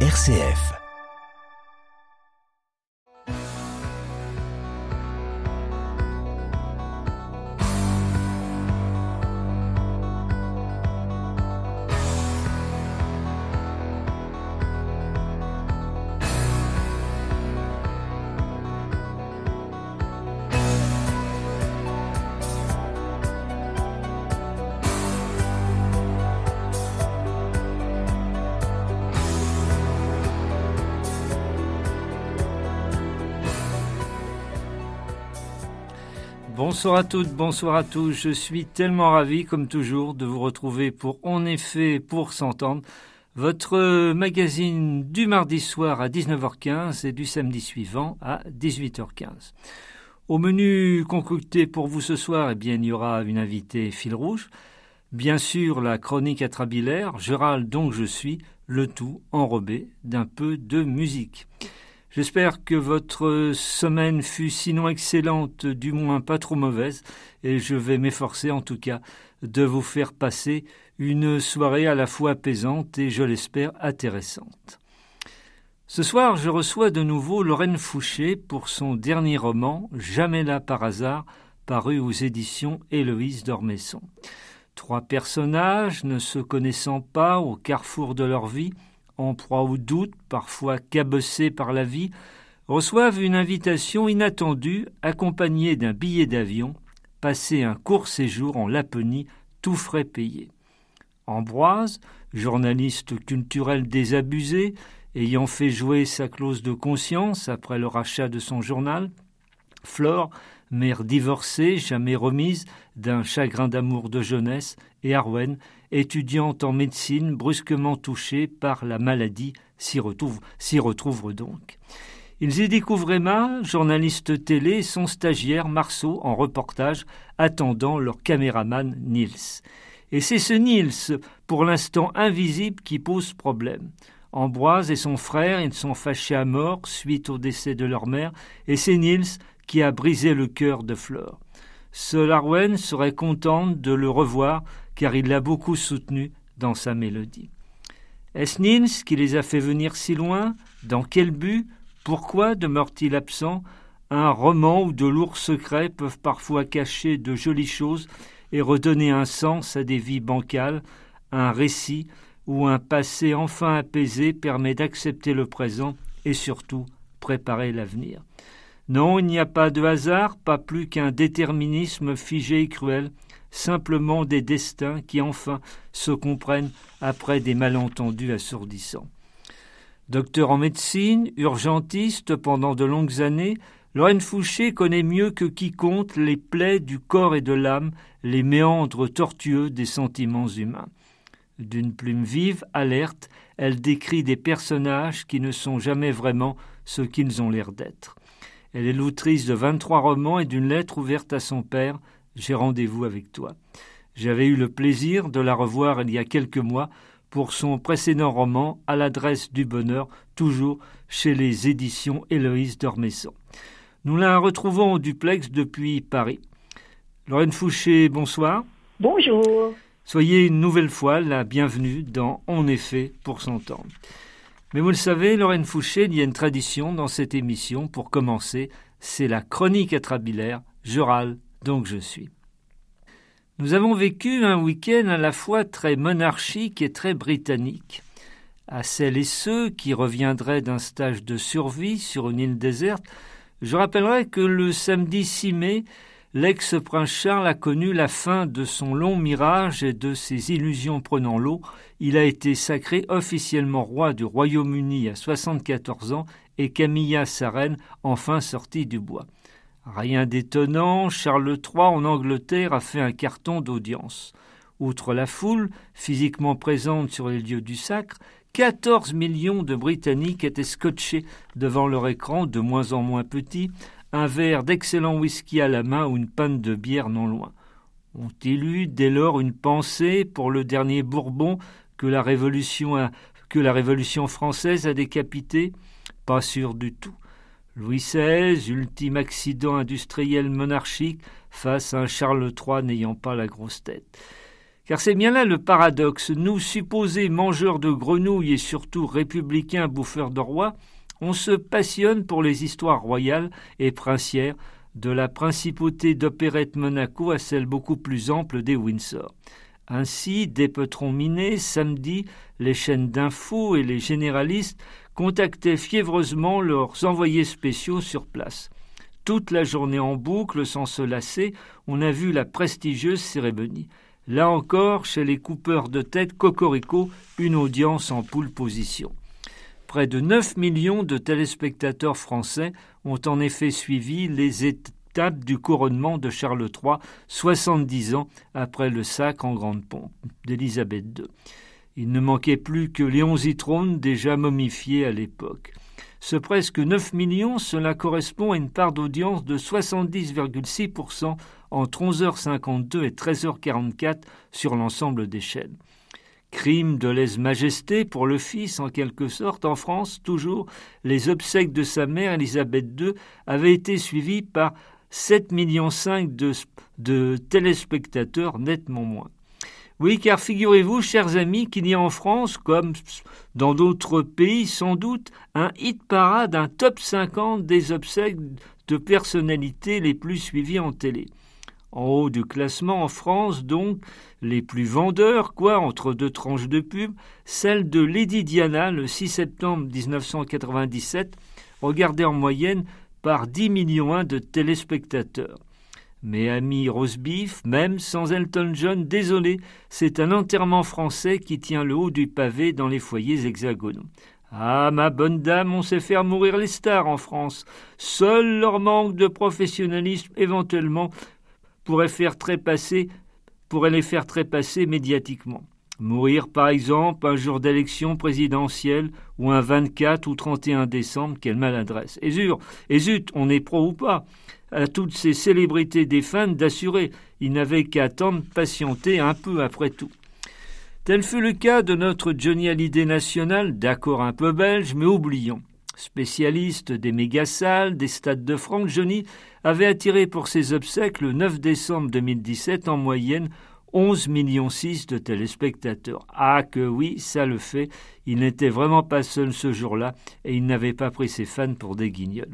RCF. Bonsoir à toutes, bonsoir à tous. Je suis tellement ravi, comme toujours, de vous retrouver pour En effet, pour s'entendre, votre magazine du mardi soir à 19h15 et du samedi suivant à 18h15. Au menu concocté pour vous ce soir, eh bien, il y aura une invitée fil rouge, bien sûr la chronique atrabilaire, Gérald donc je suis, le tout enrobé d'un peu de musique. J'espère que votre semaine fut sinon excellente, du moins pas trop mauvaise, et je vais m'efforcer en tout cas de vous faire passer une soirée à la fois apaisante et, je l'espère, intéressante. Ce soir, je reçois de nouveau Lorraine Fouché pour son dernier roman, Jamais là par hasard, paru aux éditions Héloïse d'Ormesson. Trois personnages, ne se connaissant pas au carrefour de leur vie, en proie au doute, parfois cabossés par la vie, reçoivent une invitation inattendue accompagnée d'un billet d'avion, passer un court séjour en Laponie, tout frais payé. Ambroise, journaliste culturel désabusé, ayant fait jouer sa clause de conscience après le rachat de son journal, Flore, mère divorcée, jamais remise d'un chagrin d'amour de jeunesse, et Arwen, étudiante en médecine, brusquement touchée par la maladie, s'y retrouve, donc. Ils y découvrent Emma, journaliste télé, son stagiaire Marceau en reportage, attendant leur caméraman Niels. Et c'est ce Niels, pour l'instant invisible, qui pose problème. Ambroise et son frère, ils sont fâchés à mort suite au décès de leur mère, et c'est Niels qui a brisé le cœur de Flore. Seul Arwen serait contente de le revoir car il l'a beaucoup soutenu dans sa mélodie. Est-ce Niels qui les a fait venir si loin? Dans quel but? Pourquoi demeure-t-il absent? Un roman où de lourds secrets peuvent parfois cacher de jolies choses et redonner un sens à des vies bancales, un récit où un passé enfin apaisé permet d'accepter le présent et surtout préparer l'avenir. Non, il n'y a pas de hasard, pas plus qu'un déterminisme figé et cruel, simplement des destins qui enfin se comprennent après des malentendus assourdissants. Docteur en médecine, urgentiste pendant de longues années, Lorraine Fouché connaît mieux que quiconque les plaies du corps et de l'âme, les méandres tortueux des sentiments humains. D'une plume vive, alerte, elle décrit des personnages qui ne sont jamais vraiment ce qu'ils ont l'air d'être. Elle est l'autrice de vingt-trois romans et d'une lettre ouverte à son père, j'ai rendez-vous avec toi. J'avais eu le plaisir de la revoir il y a quelques mois pour son précédent roman À l'adresse du bonheur, toujours chez les éditions Héloïse d'Ormesson. Nous la retrouvons au duplex depuis Paris. Lorraine Fouché, bonsoir. Bonjour. Soyez une nouvelle fois la bienvenue dans En effet pour s'entendre. Mais vous le savez, Lorraine Fouché, il y a une tradition dans cette émission pour commencer, c'est la chronique atrabilaire, je râle donc je suis. Nous avons vécu un week-end à la fois très monarchique et très britannique. À celles et ceux qui reviendraient d'un stage de survie sur une île déserte, je rappellerai que le samedi 6 mai, l'ex-prince Charles a connu la fin de son long mirage et de ses illusions prenant l'eau. Il a été sacré officiellement roi du Royaume-Uni à 74 ans et Camilla, sa reine, enfin sortie du bois. Rien d'étonnant, Charles III en Angleterre a fait un carton d'audience. Outre la foule, physiquement présente sur les lieux du sacre, 14 millions de Britanniques étaient scotchés devant leur écran, de moins en moins petit, un verre d'excellent whisky à la main ou une panne de bière non loin. Ont-ils eu dès lors une pensée pour le dernier Bourbon que la Révolution, que la Révolution française a décapité? Pas sûr du tout. Louis XVI, ultime accident industriel monarchique face à un Charles III n'ayant pas la grosse tête. Car c'est bien là le paradoxe. Nous, supposés mangeurs de grenouilles et surtout républicains bouffeurs de rois, on se passionne pour les histoires royales et princières, de la principauté d'opérette Monaco à celle beaucoup plus ample des Windsor. Ainsi, des Petrons minés, samedi, les chaînes d'infos et les généralistes contactaient fiévreusement leurs envoyés spéciaux sur place. Toute la journée en boucle, sans se lasser, on a vu la prestigieuse cérémonie. Là encore, chez les coupeurs de tête Cocorico, une audience en poule position. Près de 9 millions de téléspectateurs français ont en effet suivi les étapes du couronnement de Charles III, 70 ans après le sac en grande pompe d'Élisabeth II. Il ne manquait plus que Léon Zitrone, déjà momifié à l'époque. Ce presque 9 millions, cela correspond à une part d'audience de 70,6% entre 11h52 et 13h44 sur l'ensemble des chaînes. Crime de lèse-majesté pour le fils, en quelque sorte, en France, toujours, les obsèques de sa mère, Élisabeth II, avaient été suivies par 7,5 millions de, de téléspectateurs, nettement moins. Oui, car figurez-vous, chers amis, qu'il y a en France, comme dans d'autres pays sans doute, un hit parade, un top 50 des obsèques de personnalités les plus suivies en télé. En haut du classement en France, donc, les plus vendeurs, quoi, entre deux tranches de pub, celle de Lady Diana le 6 septembre 1997, regardée en moyenne par 10 millions de téléspectateurs. Mais ami Rosebeef, même sans Elton John, désolé, c'est un enterrement français qui tient le haut du pavé dans les foyers hexagonaux. Ah, ma bonne dame, on sait faire mourir les stars en France. Seul leur manque de professionnalisme, éventuellement, pourrait, faire trépasser, pourrait les faire trépasser médiatiquement. Mourir, par exemple, un jour d'élection présidentielle ou un 24 ou 31 décembre, quelle maladresse. Et zut, on est pro ou pas à toutes ces célébrités fans d'assurer. Ils n'avaient qu'à attendre, patienter un peu après tout. Tel fut le cas de notre Johnny Hallyday national, d'accord un peu belge, mais oublions. Spécialiste des méga-salles, des stades de France, Johnny avait attiré pour ses obsèques le 9 décembre 2017 en moyenne 11 millions 6 de téléspectateurs. Ah que oui, ça le fait. Il n'était vraiment pas seul ce jour-là et il n'avait pas pris ses fans pour des guignols.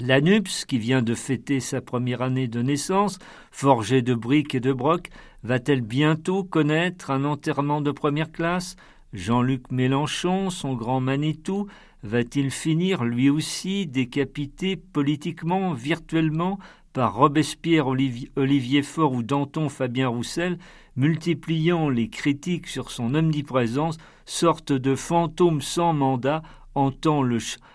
L'ANUPS, qui vient de fêter sa première année de naissance, forgée de briques et de brocs, va-t-elle bientôt connaître un enterrement de première classe? Jean-Luc Mélenchon, son grand Manitou, va-t-il finir lui aussi décapité politiquement, virtuellement, par Robespierre, Olivier, Faure ou Danton Fabien Roussel, multipliant les critiques sur son omniprésence, sorte de fantôme sans mandat entend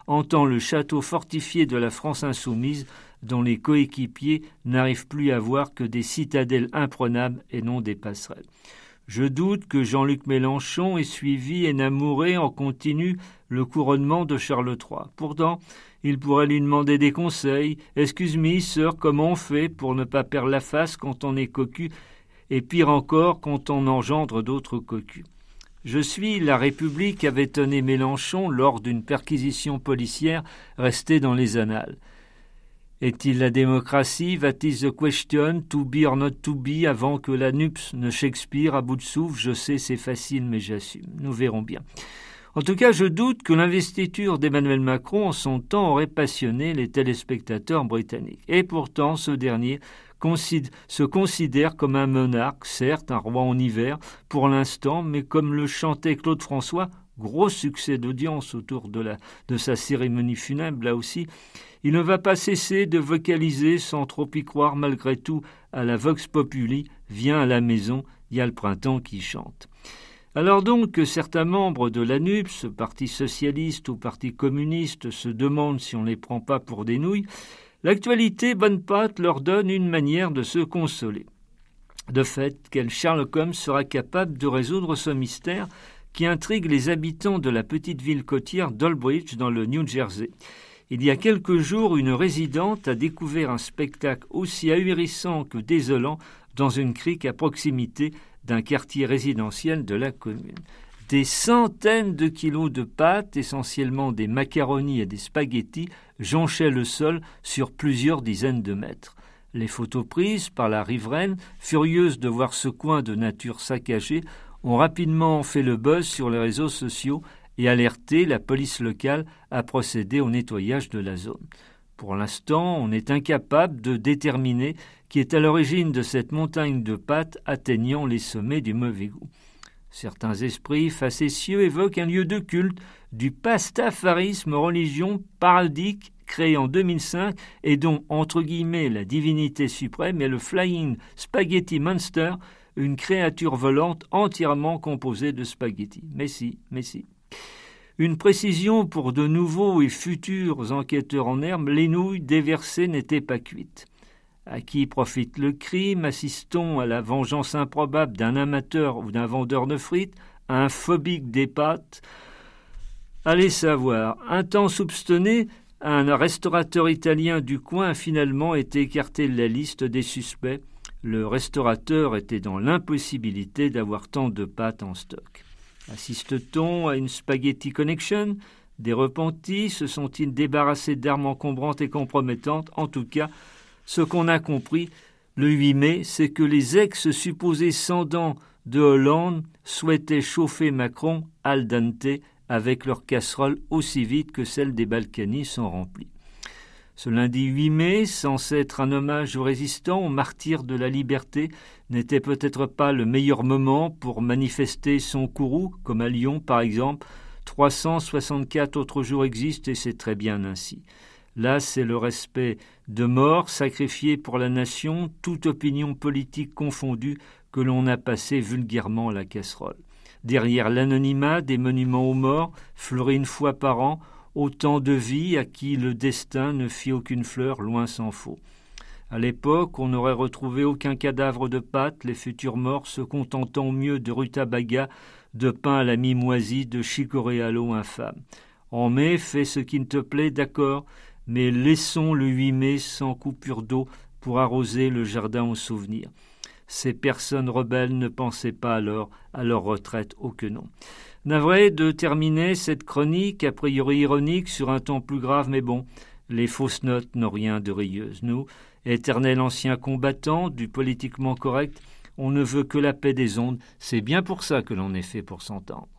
entend le château fortifié de la France insoumise dont les coéquipiers n'arrivent plus à voir que des citadelles imprenables et non des passerelles. Je doute que Jean-Luc Mélenchon ait suivi et n'amouré en continu le couronnement de Charles III. Pourtant, il pourrait lui demander des conseils. Excuse-moi, sœur, comment on fait pour ne pas perdre la face quand on est cocu, et pire encore quand on engendre d'autres cocus? Je suis la République avait tonné Mélenchon lors d'une perquisition policière restée dans les annales. Est-il la démocratie Va-t-il the question to be or not to be avant que la NUPS ne Shakespeare à bout de souffle? Je sais, c'est facile, mais j'assume. Nous verrons bien. En tout cas, je doute que l'investiture d'Emmanuel Macron en son temps aurait passionné les téléspectateurs britanniques. Et pourtant, ce dernier se considère comme un monarque, certes un roi en hiver pour l'instant, mais comme le chantait Claude François, gros succès d'audience autour de, sa cérémonie funèbre là aussi, il ne va pas cesser de vocaliser sans trop y croire malgré tout à la Vox Populi, viens à la maison, il y a le printemps qui chante. Alors donc que certains membres de l'ANUPS, Parti socialiste ou Parti communiste, se demandent si on ne les prend pas pour des nouilles, L'actualité bonne pâte leur donne une manière de se consoler. De fait, quel Sherlock Holmes sera capable de résoudre ce mystère? Qui intrigue les habitants de la petite ville côtière d'Olbridge dans le New Jersey. Il y a quelques jours, une résidente a découvert un spectacle aussi ahurissant que désolant dans une crique à proximité d'un quartier résidentiel de la commune des centaines de kilos de pâtes, essentiellement des macaronis et des spaghettis, jonchaient le sol sur plusieurs dizaines de mètres. Les photos prises par la riveraine, furieuse de voir ce coin de nature saccagé, ont rapidement fait le buzz sur les réseaux sociaux et alerté la police locale à procéder au nettoyage de la zone. Pour l'instant, on est incapable de déterminer qui est à l'origine de cette montagne de pâtes atteignant les sommets du mauvais goût. Certains esprits facétieux évoquent un lieu de culte du pastafarisme religion paradique créé en 2005 et dont, entre guillemets, la divinité suprême est le Flying Spaghetti Monster, une créature volante entièrement composée de spaghettis. Mais si, mais si. Une précision pour de nouveaux et futurs enquêteurs en herbe, les nouilles déversées n'étaient pas cuites. À qui profite le crime? Assistons à la vengeance improbable d'un amateur ou d'un vendeur de frites, un phobique des pâtes Allez savoir. Un temps soupçonné, un restaurateur italien du coin a finalement été écarté de la liste des suspects. Le restaurateur était dans l'impossibilité d'avoir tant de pâtes en stock. Assiste-t-on à une spaghetti connection? Des repentis? Se sont-ils débarrassés d'armes encombrantes et compromettantes? En tout cas, ce qu'on a compris le 8 mai, c'est que les ex-supposés sans de Hollande souhaitaient chauffer Macron al dente avec leurs casseroles aussi vite que celles des Balkany sont remplies. Ce lundi 8 mai, censé être un hommage aux résistants, aux martyrs de la liberté, n'était peut-être pas le meilleur moment pour manifester son courroux, comme à Lyon par exemple. 364 autres jours existent et c'est très bien ainsi. Là, c'est le respect de mort sacrifié pour la nation, toute opinion politique confondue, que l'on a passé vulgairement la casserole. Derrière l'anonymat des monuments aux morts, fleuris une fois par an, autant de vies à qui le destin ne fit aucune fleur, loin s'en faut. À l'époque, on n'aurait retrouvé aucun cadavre de pâte, les futurs morts se contentant mieux de rutabaga, de pain à la mi-moisie, de chicoréalo infâme. En mai, fais ce qui ne te plaît, d'accord, mais laissons le 8 mai sans coupure d'eau pour arroser le jardin au souvenir. Ces personnes rebelles ne pensaient pas alors à leur retraite, oh que non. Navré de terminer cette chronique, a priori ironique, sur un ton plus grave, mais bon, les fausses notes n'ont rien de rieuse. Nous, éternels anciens combattants du politiquement correct, on ne veut que la paix des ondes, c'est bien pour ça que l'on est fait pour s'entendre.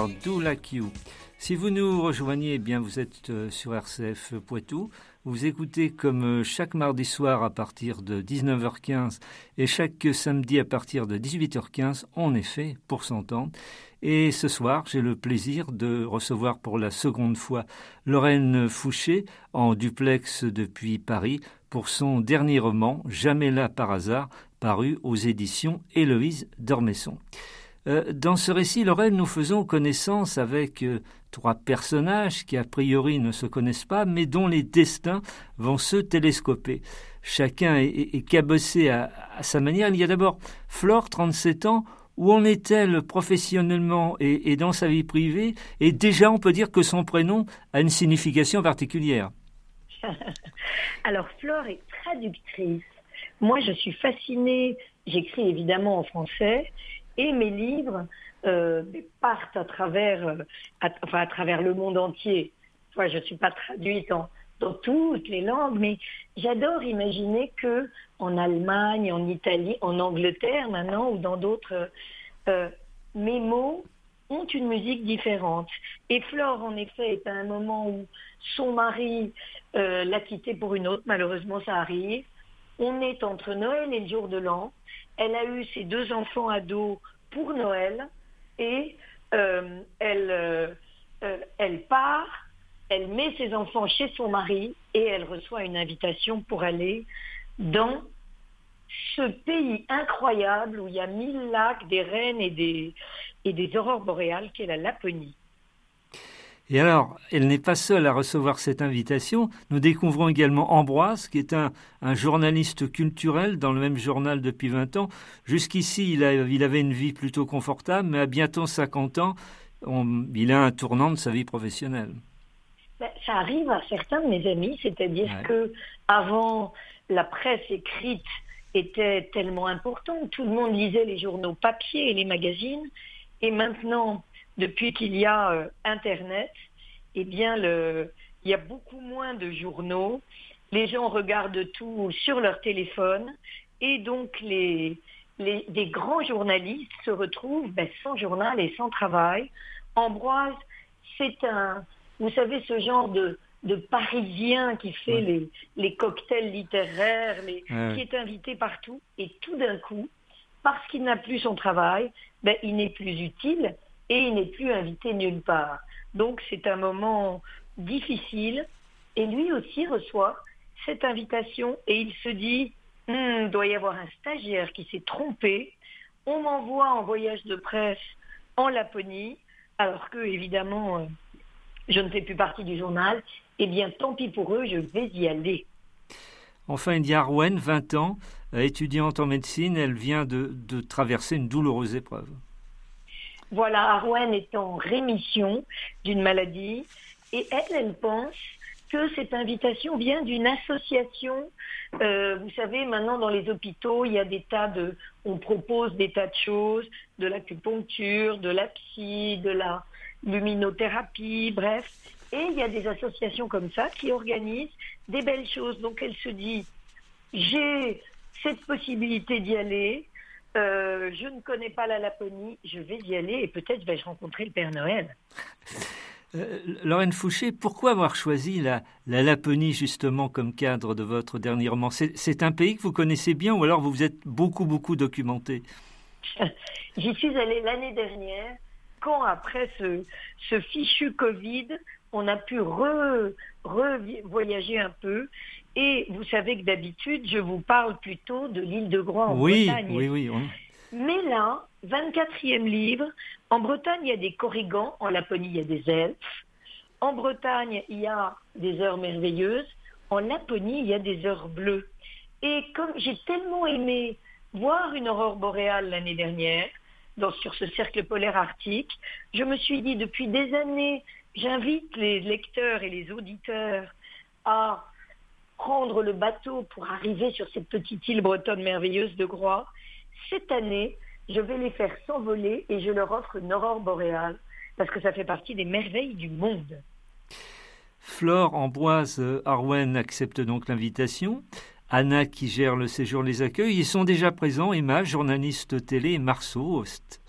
Wonder, Do Like You. Si vous nous rejoignez, eh bien vous êtes euh, sur RCF Poitou. Vous écoutez comme euh, chaque mardi soir à partir de 19h15 et chaque samedi à partir de 18h15, en effet, pour s'entendre. Et ce soir, j'ai le plaisir de recevoir pour la seconde fois Lorraine Fouché en duplex depuis Paris pour son dernier roman, Jamais là par hasard, paru aux éditions Héloïse Dormesson. Euh, dans ce récit, Lorraine, nous faisons connaissance avec euh, trois personnages qui a priori ne se connaissent pas, mais dont les destins vont se télescoper. Chacun est, cabossé à, sa manière. Il y a d'abord Flore, 37 ans. Où en est-elle professionnellement et, dans sa vie privée? Et déjà, on peut dire que son prénom a une signification particulière. Alors, Flore est traductrice. Moi, je suis fascinée. J'écris évidemment en français et mes livres euh, partent à travers, euh, enfin, à travers le monde entier. Je ne suis pas traduite dans toutes les langues, mais j'adore imaginer que en Allemagne, en Italie, en Angleterre maintenant ou dans d'autres, euh, mes mots ont une musique différente. Et Flore, en effet, est à un moment où son mari l'a quittée pour une autre, malheureusement ça arrive. On est entre Noël et le jour de l'an. Elle a eu ses deux enfants ados pour Noël et euh, elle, euh, euh, elle part, elle met ses enfants chez son mari et elle reçoit une invitation pour aller dans ce pays incroyable où il y a mille lacs, des rennes et des, et des aurores boréales qu'est la Laponie. Et alors, elle n'est pas seule à recevoir cette invitation. Nous découvrons également Ambroise, qui est un, journaliste culturel dans le même journal depuis 20 ans. Jusqu'ici, il, avait une vie plutôt confortable, mais à bientôt 50 ans, il a un tournant de sa vie professionnelle. Ben, ça arrive à certains de mes amis, c'est-à-dire que avant la presse écrite était tellement importante, tout le monde lisait les journaux papier et les magazines, et maintenant depuis qu'il y a euh, Internet, eh bien, le, il y a beaucoup moins de journaux. Les gens regardent tout sur leur téléphone. Et donc les, grands journalistes se retrouvent ben, sans journal et sans travail. Ambroise, c'est un, vous savez, ce genre de, de Parisien qui fait les, les, cocktails littéraires, les, qui est invité partout, et tout d'un coup, parce qu'il n'a plus son travail, ben, il n'est plus utile et il n'est plus invité nulle part. Donc c'est un moment difficile et lui aussi reçoit cette invitation et il se dit il hmm, doit y avoir un stagiaire qui s'est trompé. On m'envoie en voyage de presse en Laponie alors que évidemment euh, je ne fais plus partie du journal. Eh bien tant pis pour eux, je vais y aller. Enfin, il y a Arwen, 20 ans, étudiante en médecine, elle vient de traverser une douloureuse épreuve. Voilà, Arwen est en rémission d'une maladie et elle, elle pense que cette invitation vient d'une association. Euh, vous savez, maintenant dans les hôpitaux, il y a des tas de, on propose des tas de choses, de l'acupuncture, de la de la luminothérapie, bref. Et il y a des associations comme ça qui organisent des belles choses. Donc elle se dit, j'ai cette possibilité d'y aller, euh, je ne connais pas la Laponie, je vais y aller et peut-être vais-je rencontrer le Père Noël. Euh, Lorraine Fouché, pourquoi avoir choisi la, la, Laponie justement comme cadre de votre dernier roman? C'est un pays que vous connaissez bien ou alors vous vous êtes beaucoup, beaucoup documenté? J'y suis allée l'année dernière quand après ce, ce, fichu Covid, on a pu re-voyager un peu et vous savez que d'habitude, je vous parle plutôt de l'île de Groix en Bretagne. Oui, oui, oui. Mais là, 24e livre, en Bretagne, il y a des corrigans, en Laponie, il y a des elfes. En Bretagne, il y a des heures merveilleuses. En Laponie, il y a des heures bleues. Et comme j'ai tellement aimé voir une aurore boréale l'année dernière, dans, sur ce cercle polaire arctique, je me suis dit, depuis des années, j'invite les lecteurs et les auditeurs à prendre le bateau pour arriver sur cette petite île bretonne merveilleuse de Groix, cette année, je vais les faire s'envoler et je leur offre une aurore boréale parce que ça fait partie des merveilles du monde. Flore Ambroise Arwen accepte donc l'invitation. Anna, qui gère le séjour, les accueille. Ils sont déjà présents. Emma, journaliste télé, et Marceau,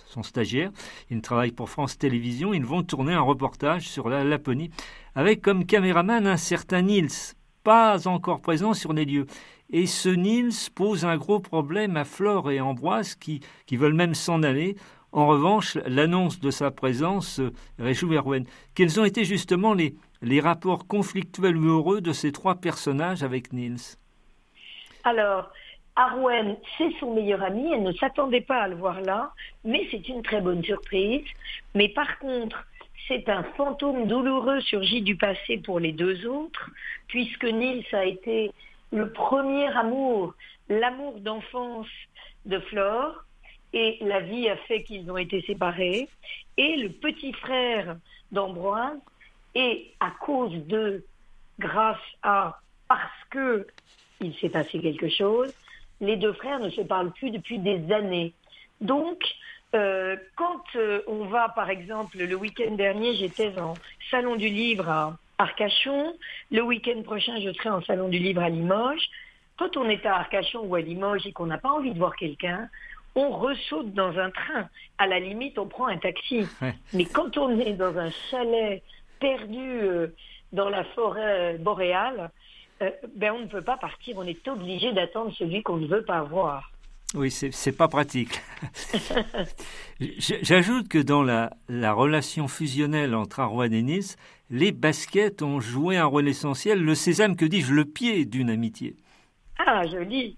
son stagiaire. Ils travaillent pour France Télévisions. Ils vont tourner un reportage sur la Laponie avec comme caméraman un certain Niels, pas encore présent sur les lieux. Et ce Niels pose un gros problème à Flore et Ambroise qui, qui veulent même s'en aller. En revanche, l'annonce de sa présence euh, réjouit Erwen. Quels ont été justement les, les rapports conflictuels ou heureux de ces trois personnages avec Niels Alors, Arwen, c'est son meilleur ami, elle ne s'attendait pas à le voir là, mais c'est une très bonne surprise. Mais par contre, c'est un fantôme douloureux surgi du passé pour les deux autres, puisque Niels a été le premier amour, l'amour d'enfance de Flore, et la vie a fait qu'ils ont été séparés. Et le petit frère d'Ambroise, et à cause de, grâce à, parce que il s'est passé quelque chose, les deux frères ne se parlent plus depuis des années. Donc, euh, quand euh, on va, par exemple, le week-end dernier, j'étais en salon du livre à Arcachon. Le week-end prochain, je serai en salon du livre à Limoges. Quand on est à Arcachon ou à Limoges et qu'on n'a pas envie de voir quelqu'un, on ressaute dans un train. À la limite, on prend un taxi. Mais quand on est dans un chalet perdu euh, dans la forêt boréale, euh, ben on ne peut pas partir. On est obligé d'attendre celui qu'on ne veut pas voir. Oui, c'est pas pratique. J'ajoute que dans la, la, relation fusionnelle entre Arwan et Nice, les baskets ont joué un rôle essentiel, le sésame, que dis-je, le pied d'une amitié. Ah, joli.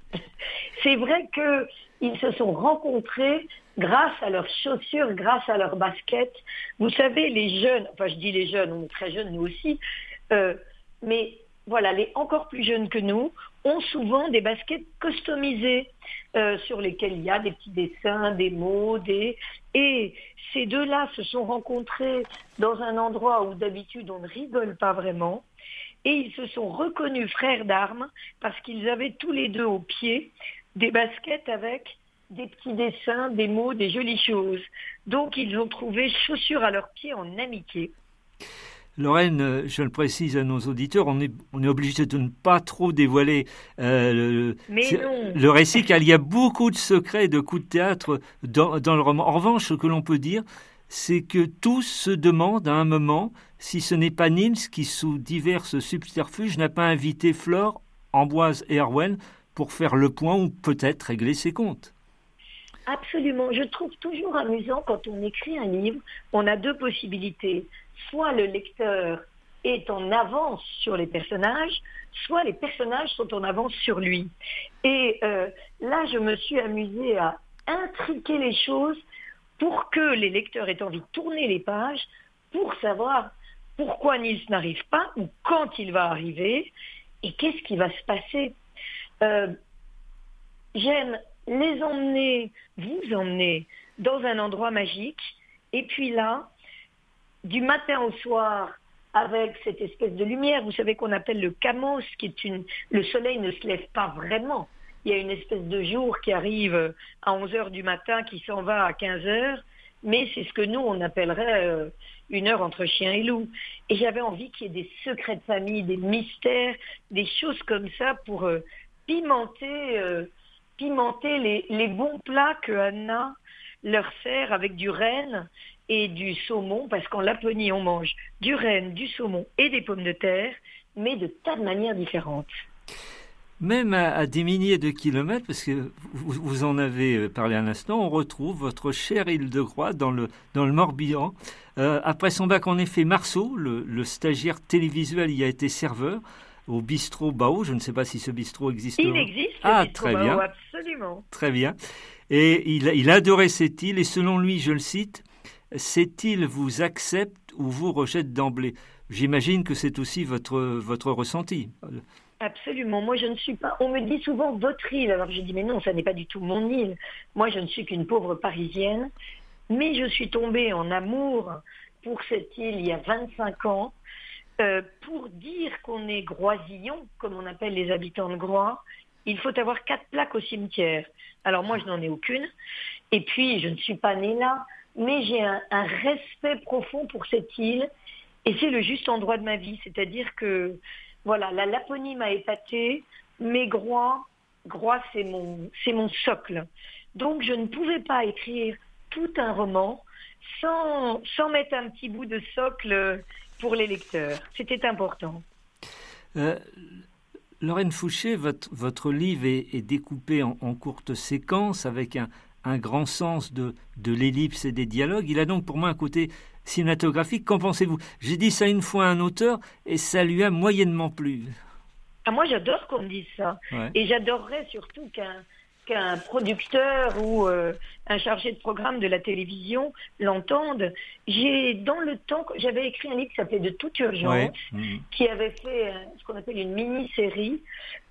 C'est vrai que ils se sont rencontrés grâce à leurs chaussures, grâce à leurs baskets. Vous savez, les jeunes, enfin je dis les jeunes, on est très jeunes nous aussi, euh, mais voilà, les encore plus jeunes que nous ont souvent des baskets customisées euh, sur lesquelles il y a des petits dessins, des mots, des et ces deux-là se sont rencontrés dans un endroit où d'habitude on ne rigole pas vraiment et ils se sont reconnus frères d'armes parce qu'ils avaient tous les deux au pied des baskets avec des petits dessins, des mots, des jolies choses. Donc ils ont trouvé chaussures à leurs pieds en amitié. Lorraine, je le précise à nos auditeurs, on est, on est obligé de ne pas trop dévoiler euh, le, le, récit, car il y a beaucoup de secrets, de coups de théâtre dans, dans le roman. En revanche, ce que l'on peut dire, c'est que tous se demandent à un moment si ce n'est pas Nils qui, sous divers subterfuges, n'a pas invité Flore, Amboise et Erwen pour faire le point ou peut-être régler ses comptes. Absolument. Je trouve toujours amusant quand on écrit un livre, on a deux possibilités soit le lecteur est en avance sur les personnages, soit les personnages sont en avance sur lui. Et euh, là, je me suis amusée à intriquer les choses pour que les lecteurs aient envie de tourner les pages pour savoir pourquoi Nils n'arrive pas ou quand il va arriver et qu'est-ce qui va se passer. Euh, j'aime les emmener, vous emmener dans un endroit magique et puis là, du matin au soir avec cette espèce de lumière, vous savez qu'on appelle le camos, qui est une, le soleil ne se lève pas vraiment. Il y a une espèce de jour qui arrive à 11 heures du matin, qui s'en va à 15 heures, mais c'est ce que nous, on appellerait euh, une heure entre chien et loup. Et j'avais envie qu'il y ait des secrets de famille, des mystères, des choses comme ça pour euh, pimenter, euh, pimenter les, les, bons plats que Anna leur sert avec du renne et du saumon, parce qu'en Laponie, on mange du renne, du saumon et des pommes de terre, mais de tas de manières différentes. Même à, des milliers de kilomètres, parce que vous, en avez euh, parlé un instant, on retrouve votre chère île de Croix dans le, dans le Morbihan. Euh, après son bac, en effet, Marceau, le, stagiaire télévisuel, y a été serveur au bistrot Bao. Je ne sais pas si ce bistrot existe. Il existe. Ah, très bien. absolument. Très bien. Et il, il adorait cette île, et selon lui, je le cite, île vous accepte ou vous rejette d'emblée? J'imagine que c'est aussi votre, votre ressenti. Absolument. Moi, je ne suis pas. On me dit souvent votre île. Alors je dis mais non, ça n'est pas du tout mon île. Moi, je ne suis qu'une pauvre parisienne. Mais je suis tombée en amour pour cette île il y a 25 ans. Euh, pour dire qu'on est groisillon, comme on appelle les habitants de Groix, il faut avoir quatre plaques au cimetière. Alors moi, je n'en ai aucune. Et puis, je ne suis pas née là mais j'ai un, respect profond pour cette île et c'est le juste endroit de ma vie. C'est-à-dire que, voilà, la Laponie m'a épatée, mais Groix, Groix c'est mon, c'est mon socle. Donc je ne pouvais pas écrire tout un roman sans, sans mettre un petit bout de socle pour les lecteurs. C'était important. Euh, Lorraine Fouché, votre livre est, découpé en, courtes séquences avec un, un grand sens de, de l'ellipse et des dialogues. Il a donc pour moi un côté cinématographique. Qu'en pensez-vous? J'ai dit ça une fois à un auteur et ça lui a moyennement plu. Ah, moi, j'adore qu'on me dise ça. Et j'adorerais surtout qu'un qu'un producteur ou euh, un chargé de programme de la télévision l'entende. J'ai, dans le temps, j'avais écrit un livre qui s'appelait De toute urgence, qui avait fait ce qu'on appelle une mini-série,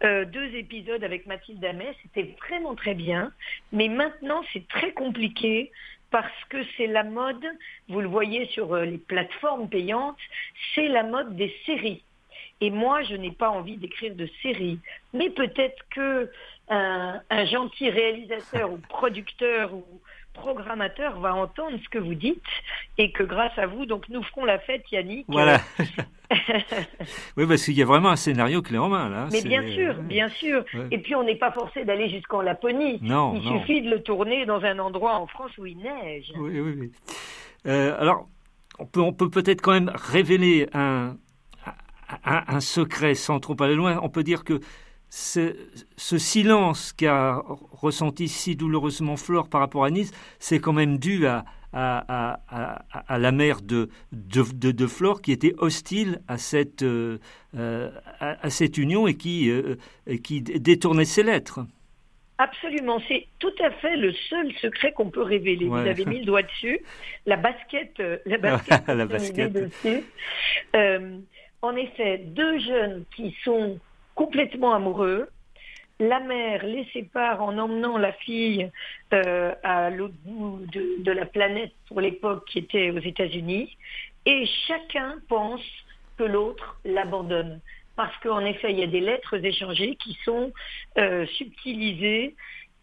euh, deux épisodes avec Mathilde Amet. C'était vraiment très bien. Mais maintenant, c'est très compliqué parce que c'est la mode, vous le voyez sur euh, les plateformes payantes, c'est la mode des séries. Et moi, je n'ai pas envie d'écrire de séries. Mais peut-être que un, gentil réalisateur ou producteur ou programmateur va entendre ce que vous dites et que grâce à vous, donc nous ferons la fête, Yannick. Voilà. oui, parce qu'il y a vraiment un scénario clé en main là. Mais bien sûr, bien sûr. Et puis on n'est pas forcé d'aller jusqu'en Laponie. Non. Il suffit de le tourner dans un endroit en France où il neige. Oui, oui, oui. Euh, alors, on peut, on peut peut-être quand même révéler un, un, secret sans trop aller loin. On peut dire que ce, silence qu'a ressenti si douloureusement Flore par rapport à Nice, c'est quand même dû à, à, la mère de, de, Flore qui était hostile à cette, euh, à, cette union et qui, euh, qui détournait ses lettres. Absolument, c'est tout à fait le seul secret qu'on peut révéler. Vous avez mis le doigt dessus. La basket, euh, la basket, la basket. dessus. En effet, deux jeunes qui sont complètement amoureux. La mère les sépare en emmenant la fille euh, à l'autre bout de, la planète pour l'époque qui était aux États-Unis. Et chacun pense que l'autre l'abandonne. Parce qu'en effet, il y a des lettres échangées qui sont euh, subtilisées.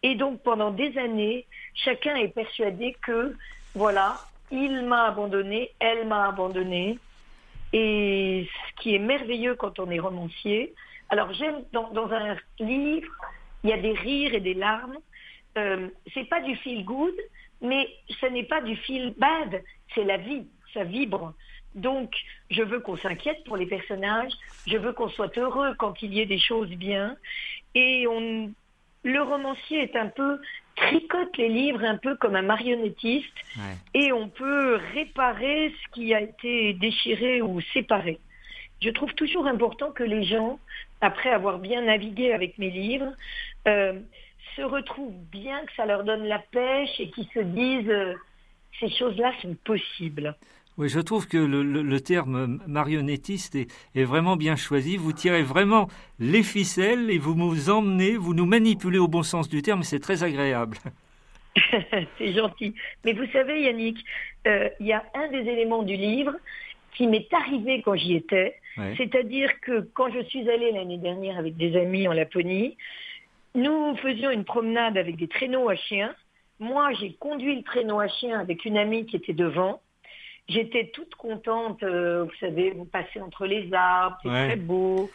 Et donc, pendant des années, chacun est persuadé que, voilà, il m'a abandonné, elle m'a abandonné, et ce qui est merveilleux quand on est romancier, alors j'aime dans, un livre, il y a des rires et des larmes. Euh, c'est pas du feel good, mais ce n'est pas du feel bad, c'est la vie, ça vibre. Donc, je veux qu'on s'inquiète pour les personnages, je veux qu'on soit heureux quand il y ait des choses bien, et on, le romancier est un peu tricote les livres un peu comme un marionnettiste et on peut réparer ce qui a été déchiré ou séparé. Je trouve toujours important que les gens, après avoir bien navigué avec mes livres, euh, se retrouvent bien, que ça leur donne la pêche et qu'ils se disent euh, ces choses-là sont possibles. Oui, je trouve que le, terme marionnettiste est, vraiment bien choisi. Vous tirez vraiment les ficelles et vous nous emmenez, vous nous manipulez au bon sens du terme, c'est très agréable. c'est gentil. Mais vous savez, Yannick, euh, il y a un des éléments du livre qui m'est arrivé quand j'y étais. C'est-à-dire que quand je suis allée l'année dernière avec des amis en Laponie, nous faisions une promenade avec des traîneaux à chiens. Moi, j'ai conduit le traîneau à chiens avec une amie qui était devant. J'étais toute contente, euh, vous savez, vous passez entre les arbres, c'est très beau.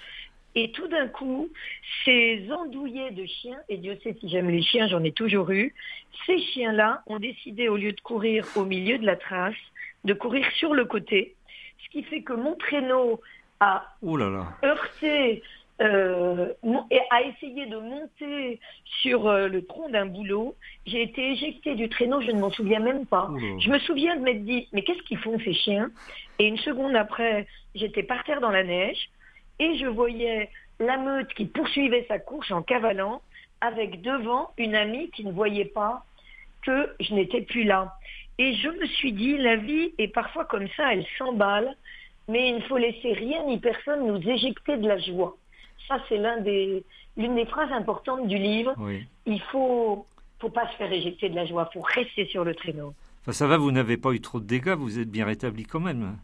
Et tout d'un coup, ces andouillets de chiens, et Dieu sait si j'aime les chiens, j'en ai toujours eu, ces chiens-là ont décidé, au lieu de courir au milieu de la trace, de courir sur le côté, ce qui fait que mon traîneau a heurté euh, a essayé de monter sur euh, le tronc d'un boulot. J'ai été éjectée du traîneau, je ne m'en souviens même pas. Je me souviens de m'être dit, mais qu'est-ce qu'ils font ces chiens? Et une seconde après, j'étais par terre dans la neige et je voyais la meute qui poursuivait sa course en cavalant avec devant une amie qui ne voyait pas que je n'étais plus là. Et je me suis dit, la vie est parfois comme ça, elle s'emballe, mais il ne faut laisser rien ni personne nous éjecter de la joie. Ça, c'est l'un des, l'une des phrases importantes du livre. Il faut, faut pas se faire éjecter de la joie, faut rester sur le traîneau. Enfin, ça va, vous n'avez pas eu trop de dégâts, vous êtes bien rétabli quand même.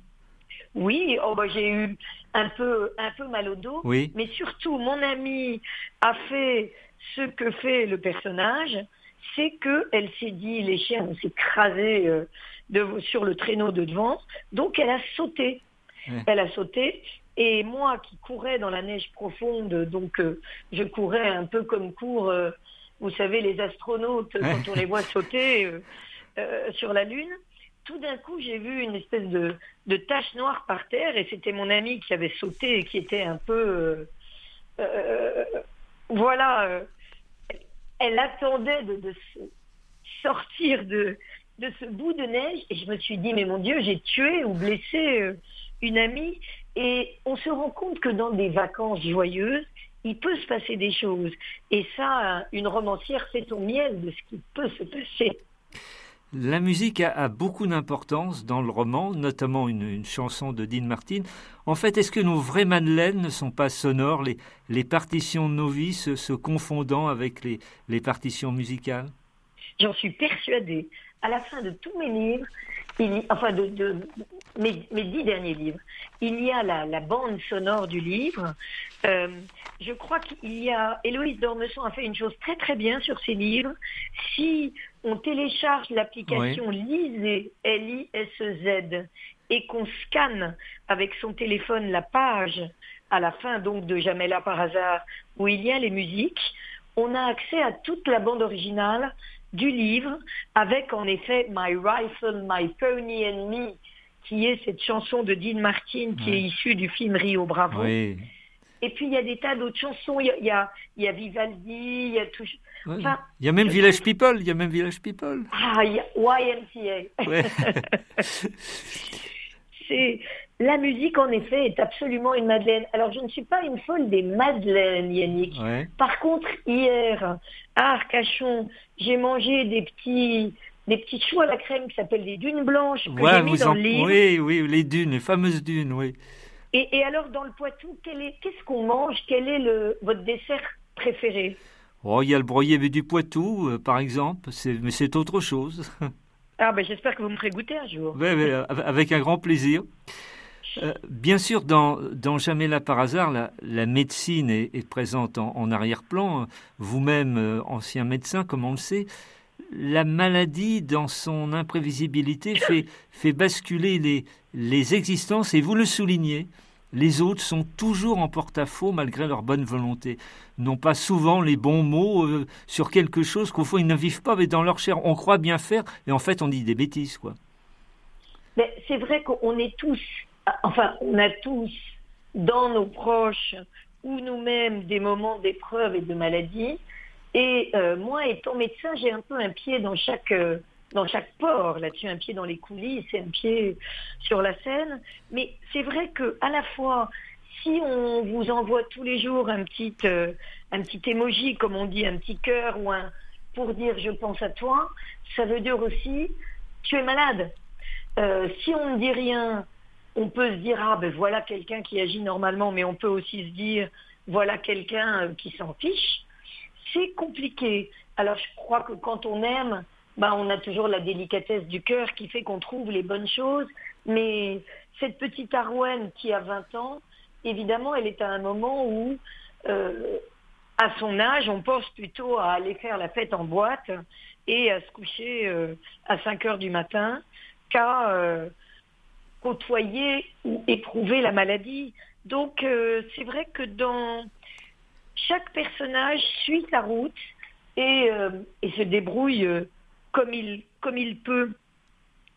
Oui, oh bah, j'ai eu un peu, un peu mal au dos, oui. mais surtout mon ami a fait ce que fait le personnage, c'est qu'elle s'est dit les chiens vont s'écraser euh, sur le traîneau de devant, donc elle a sauté. Elle a sauté. Et moi qui courais dans la neige profonde, donc euh, je courais un peu comme courent, euh, vous savez, les astronautes quand on les voit sauter. euh, sur la Lune, tout d'un coup, j'ai vu une espèce de, de, tache noire par terre et c'était mon amie qui avait sauté et qui était un peu... Voilà, elle attendait de, de sortir de, de ce bout de neige et je me suis dit, mais mon Dieu, j'ai tué ou blessé une amie. Et on se rend compte que dans des vacances joyeuses, il peut se passer des choses. Et ça, une romancière fait ton miel de ce qui peut se passer. La musique a, beaucoup d'importance dans le roman, notamment une, chanson de Dean Martin. En fait, est-ce que nos vraies madeleines ne sont pas sonores, les, les partitions novices se confondant avec les, les partitions musicales? J'en suis persuadée. À la fin de tous mes livres, enfin de, mes, dix derniers livres, il y a la, bande sonore du livre. Euh, je crois qu'il y a, Héloïse Dormesson a fait une chose très très bien sur ses livres. Si on télécharge l'application Lise, L-I-S-E-Z, et qu'on scanne avec son téléphone la page à la fin donc de Jamais là par hasard, où il y a les musiques, on a accès à toute la bande originale du livre, avec en effet My Rifle, My Pony and Me, qui est cette chanson de Dean Martin qui est issue du film Rio Bravo. Et puis il y a des tas d'autres chansons, il y a, il y a, Vivaldi, il y a tout. Enfin, il y a même Village People, il y a même Village People. Ah, il y a YMCA. C'est la musique, en effet, est absolument une Madeleine. Alors, je ne suis pas une folle des Madeleines, Yannick. Par contre, hier, à Arcachon, j'ai mangé des petits, des petits choux à la crème qui s'appellent des dunes blanches que j'ai mis dans le livre. Oui, oui, les dunes, les fameuses dunes, oui. Et, et alors, dans le Poitou, qu'est-ce qu'on mange? Quel est le, votre dessert préféré? Oh, il y a le broyé du Poitou, euh, par exemple, mais c'est autre chose. Ah, ben j'espère que vous me ferez goûter un jour. Avec un grand plaisir. Euh, bien sûr, dans, Jamais là par hasard, la, médecine est, présente en, arrière-plan. Vous-même, euh, ancien médecin, comme on le sait, la maladie, dans son imprévisibilité, fait, basculer les, existences, et vous le soulignez, les autres sont toujours en porte-à-faux malgré leur bonne volonté. N'ont pas souvent les bons mots euh, sur quelque chose qu'au fond ils ne vivent pas, mais dans leur chair on croit bien faire, et en fait on dit des bêtises, quoi. C'est vrai qu'on est tous enfin, on a tous dans nos proches ou nous-mêmes des moments d'épreuve et de maladie. Et euh, moi, étant médecin, j'ai un peu un pied dans chaque euh, dans chaque port là-dessus, un pied dans les coulisses et un pied sur la scène. Mais c'est vrai que à la fois, si on vous envoie tous les jours un petit euh, un petit émoji, comme on dit, un petit cœur ou un pour dire je pense à toi, ça veut dire aussi tu es malade. si on ne dit rien, on peut se dire ah ben voilà quelqu'un qui agit normalement, mais on peut aussi se dire voilà quelqu'un euh, qui s'en fiche. C'est compliqué. Alors je crois que quand on aime, ben, on a toujours la délicatesse du cœur qui fait qu'on trouve les bonnes choses. Mais cette petite Arwen qui a 20 ans, évidemment, elle est à un moment où, euh, à son âge, on pense plutôt à aller faire la fête en boîte et à se coucher euh, à 5 heures du matin qu'à côtoyer ou éprouver la maladie. Donc euh, c'est vrai que dans chaque personnage suit sa route et, euh, et se débrouille euh, comme il, comme il peut.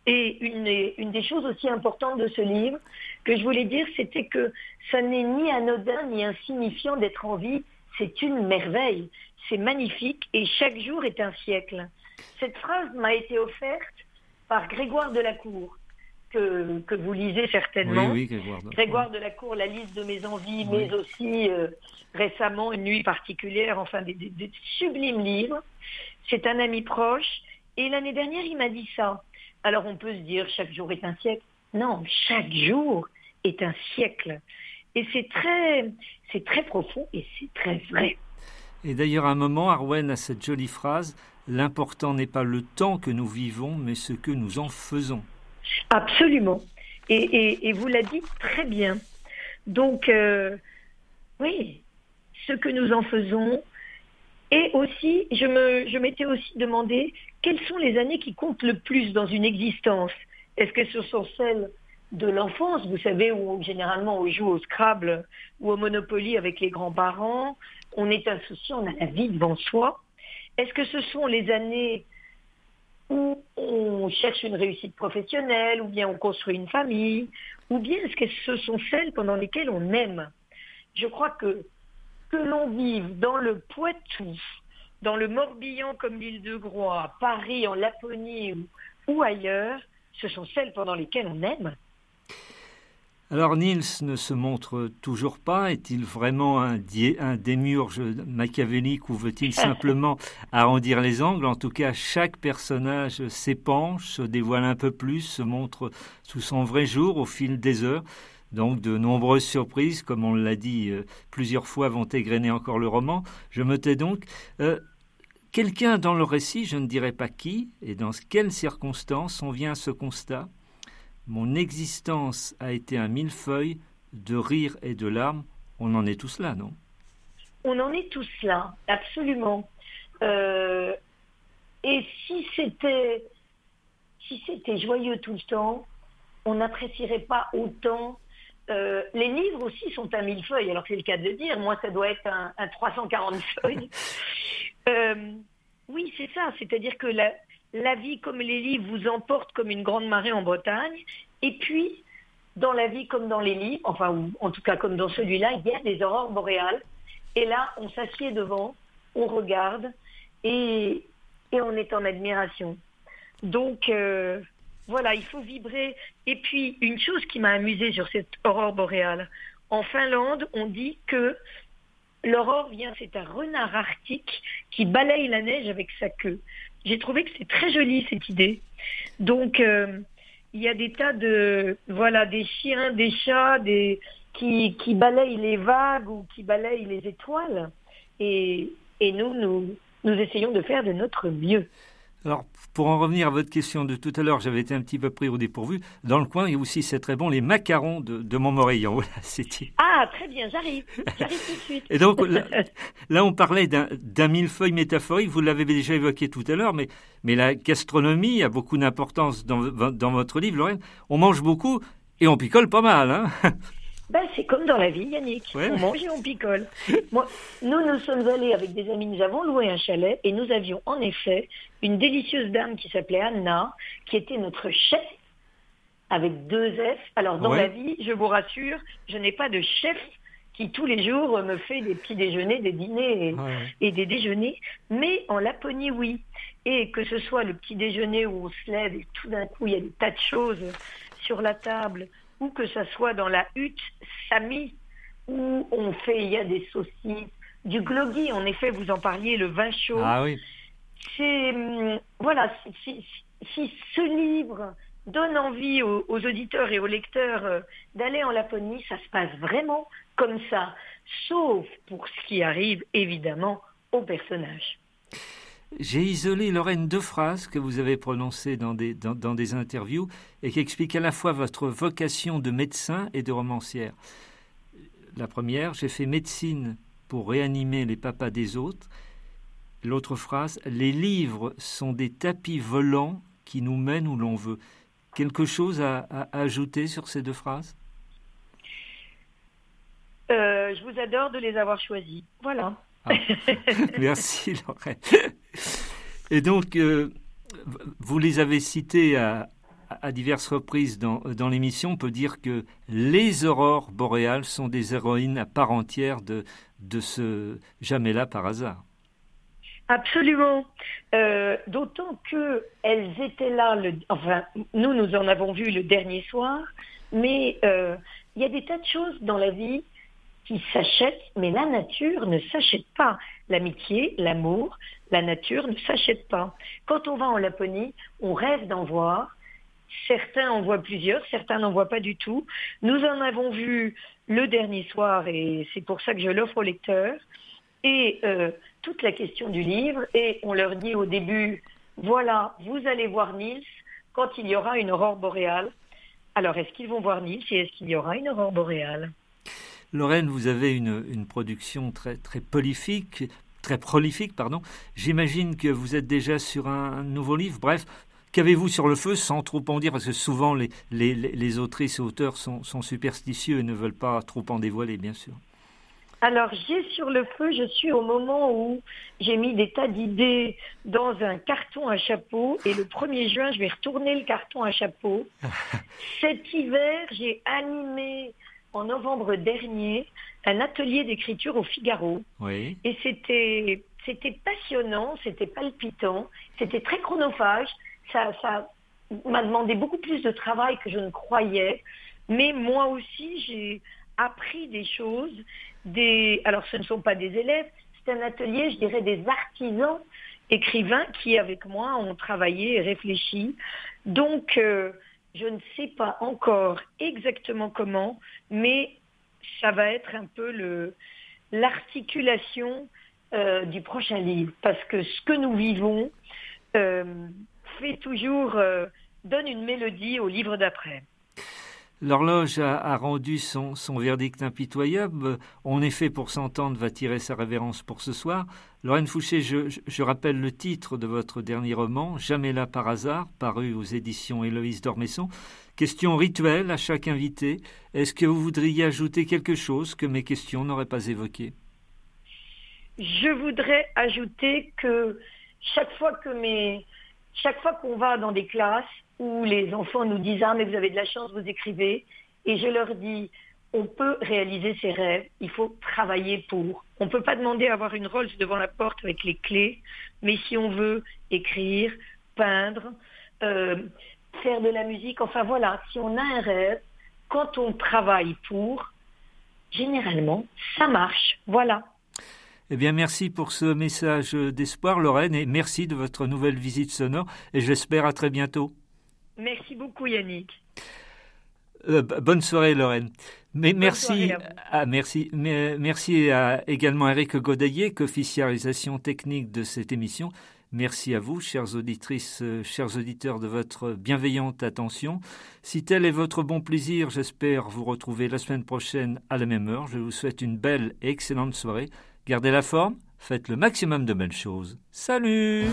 Et une, une des choses aussi importantes de ce livre que je voulais dire, c'était que ça n'est ni anodin ni insignifiant d'être en vie, c'est une merveille, c'est magnifique et chaque jour est un siècle. Cette phrase m'a été offerte par Grégoire de que, vous lisez certainement. Oui, Grégoire, de la Cour, La liste de mes envies, mais aussi euh, récemment Une nuit particulière, enfin des, sublimes livres. C'est un ami proche. Et l'année dernière, il m'a dit ça. Alors on peut se dire, chaque jour est un siècle. Non, chaque jour est un siècle. Et c'est très, c'est très profond et c'est très vrai. Et d'ailleurs, à un moment, Arwen a cette jolie phrase L'important n'est pas le temps que nous vivons, mais ce que nous en faisons. Absolument. Et, vous l'a dit très bien. Donc, euh, oui, ce que nous en faisons. Et aussi, je, me, je m'étais aussi demandé quelles sont les années qui comptent le plus dans une existence. Est-ce que ce sont celles de l'enfance, vous savez, où généralement on joue au Scrabble ou au Monopoly avec les grands-parents, on est insouciant, on a la vie devant soi. Est-ce que ce sont les années où on cherche une réussite professionnelle, ou bien on construit une famille, ou bien est-ce que ce sont celles pendant lesquelles on aime Je crois que que l'on vive dans le Poitou, dans le Morbihan comme l'île de Groix, Paris, en Laponie ou ailleurs, ce sont celles pendant lesquelles on aime. Alors Niels ne se montre toujours pas. Est-il vraiment un, un démiurge machiavélique ou veut-il simplement arrondir les angles? En tout cas, chaque personnage s'épanche, se dévoile un peu plus, se montre sous son vrai jour au fil des heures. Donc de nombreuses surprises, comme on l'a dit euh, plusieurs fois, vont égrener encore le roman. Je me tais donc. Euh, quelqu'un dans le récit, je ne dirais pas qui, et dans quelles circonstances on vient à ce constat? Mon existence a été un millefeuille de rires et de larmes. On en est tous là, non? On en est tous là, absolument. Euh, et si c'était si c'était joyeux tout le temps, on n'apprécierait pas autant. Euh, les livres aussi sont un millefeuille, alors c'est le cas de le dire. Moi, ça doit être un, 340 feuilles. Euh, oui, c'est ça. C'est-à-dire que la, la vie comme les livres vous emporte comme une grande marée en Bretagne. Et puis, dans la vie comme dans les livres, enfin, en tout cas comme dans celui-là, il y a des aurores boréales. Et là, on s'assied devant, on regarde et, et on est en admiration. Donc, euh, voilà, il faut vibrer. Et puis, une chose qui m'a amusée sur cette aurore boréale, en Finlande, on dit que l'aurore vient, c'est un renard arctique qui balaye la neige avec sa queue j'ai trouvé que c'était très joli cette idée. Donc euh, il y a des tas de voilà des chiens, des chats, des qui, qui balayent les vagues ou qui balayent les étoiles. Et, et nous, nous, nous essayons de faire de notre mieux. Alors, pour en revenir à votre question de tout à l'heure, j'avais été un petit peu pris au dépourvu. Dans le coin, il y a aussi, c'est très bon, les macarons de, de Montmorillon. Voilà, ah, très bien, j'arrive. J'arrive tout de suite. Et donc, là, on parlait d'un millefeuille métaphorique. Vous l'avez déjà évoqué tout à l'heure, mais, mais la gastronomie a beaucoup d'importance dans, dans votre livre, Lorraine. On mange beaucoup et on picole pas mal. Hein ben, c'est comme dans la vie, Yannick. On mange et on picole. Moi, nous, nous sommes allés avec des amis, nous avons loué un chalet et nous avions en effet une délicieuse dame qui s'appelait Anna, qui était notre chef avec deux F. Alors, dans la vie, je vous rassure, je n'ai pas de chef qui tous les jours me fait des petits déjeuners, des dîners et, et, des déjeuners. Mais en Laponie, oui. Et que ce soit le petit déjeuner où on se lève et tout d'un coup, il y a des tas de choses sur la table, ou que ce soit dans la hutte Sami, où on fait, il y a des saucisses, du gloggy, en effet, vous en parliez, le vin chaud. Ah oui. C'est, hum, voilà, si, ce livre donne envie aux, auditeurs et aux lecteurs euh, d'aller en Laponie, ça se passe vraiment comme ça, sauf pour ce qui arrive évidemment aux personnages. J'ai isolé, Lorraine, deux phrases que vous avez prononcées dans des, dans, des interviews et qui expliquent à la fois votre vocation de médecin et de romancière. La première, j'ai fait médecine pour réanimer les papas des autres. L'autre phrase, les livres sont des tapis volants qui nous mènent où l'on veut. Quelque chose à, ajouter sur ces deux phrases? Euh, Je vous adore de les avoir choisis. Voilà. Ah. merci Lorraine. Et donc, euh, vous les avez cités à, diverses reprises dans, dans l'émission. On peut dire que les aurores boréales sont des héroïnes à part entière de, de ce Jamais là par hasard. Absolument. Euh, d'autant que elles étaient là. Le, enfin, nous, nous en avons vu le dernier soir. Mais euh, il y a des tas de choses dans la vie qui s'achètent, mais la nature ne s'achète pas. L'amitié, l'amour, la nature ne s'achète pas. Quand on va en Laponie, on rêve d'en voir. Certains en voient plusieurs, certains n'en voient pas du tout. Nous en avons vu le dernier soir et c'est pour ça que je l'offre aux lecteurs. Et euh, toute la question du livre, et on leur dit au début, voilà, vous allez voir Niels quand il y aura une aurore boréale. Alors, est-ce qu'ils vont voir Niels et est-ce qu'il y aura une aurore boréale? Lorraine, vous avez une, production très, très prolifique, très prolifique, pardon. J'imagine que vous êtes déjà sur un, nouveau livre. Bref, qu'avez-vous sur le feu sans trop en dire Parce que souvent, les, les, les autrices et auteurs sont, sont, superstitieux et ne veulent pas trop en dévoiler, bien sûr. Alors, j'ai sur le feu, je suis au moment où j'ai mis des tas d'idées dans un carton à chapeau et le 1er juin, je vais retourner le carton à chapeau. Cet hiver, j'ai animé en novembre dernier un atelier d'écriture au Figaro. Oui. Et c'était c'était passionnant, c'était palpitant, c'était très chronophage. Ça, ça m'a demandé beaucoup plus de travail que je ne croyais. Mais moi aussi, j'ai appris des choses des, alors ce ne sont pas des élèves, c'est un atelier, je dirais, des artisans écrivains qui, avec moi, ont travaillé et réfléchi. Donc, euh, je ne sais pas encore exactement comment, mais ça va être un peu l'articulation euh, du prochain livre, parce que ce que nous vivons euh, fait toujours, donne une mélodie au livre d'après. L'horloge a, rendu son, verdict impitoyable. On est fait pour s'entendre, va tirer sa révérence pour ce soir. Lorraine Fouché, je, rappelle le titre de votre dernier roman, Jamais là par hasard, paru aux éditions Héloïse d'Ormesson. Question rituelle à chaque invité. Est-ce que vous voudriez ajouter quelque chose que mes questions n'auraient pas évoqué Je voudrais ajouter que chaque fois que mes, chaque fois qu'on va dans des classes, où les enfants nous disent Ah, mais vous avez de la chance, vous écrivez. Et je leur dis On peut réaliser ses rêves, il faut travailler pour. On ne peut pas demander à avoir une Rolls devant la porte avec les clés, mais si on veut écrire, peindre, euh, faire de la musique, enfin voilà, si on a un rêve, quand on travaille pour, généralement, ça marche. Voilà. Eh bien, merci pour ce message d'espoir, Lorraine, et merci de votre nouvelle visite sonore, et j'espère à très bientôt. Merci beaucoup Yannick. Euh, bonne soirée Lorraine. Mais merci, à, merci, merci à également Eric Godaillé, qu'officialisation technique de cette émission. Merci à vous, chères auditrices, euh, chers auditeurs, de votre bienveillante attention. Si tel est votre bon plaisir, j'espère vous retrouver la semaine prochaine à la même heure. Je vous souhaite une belle et excellente soirée. Gardez la forme, faites le maximum de belles choses. Salut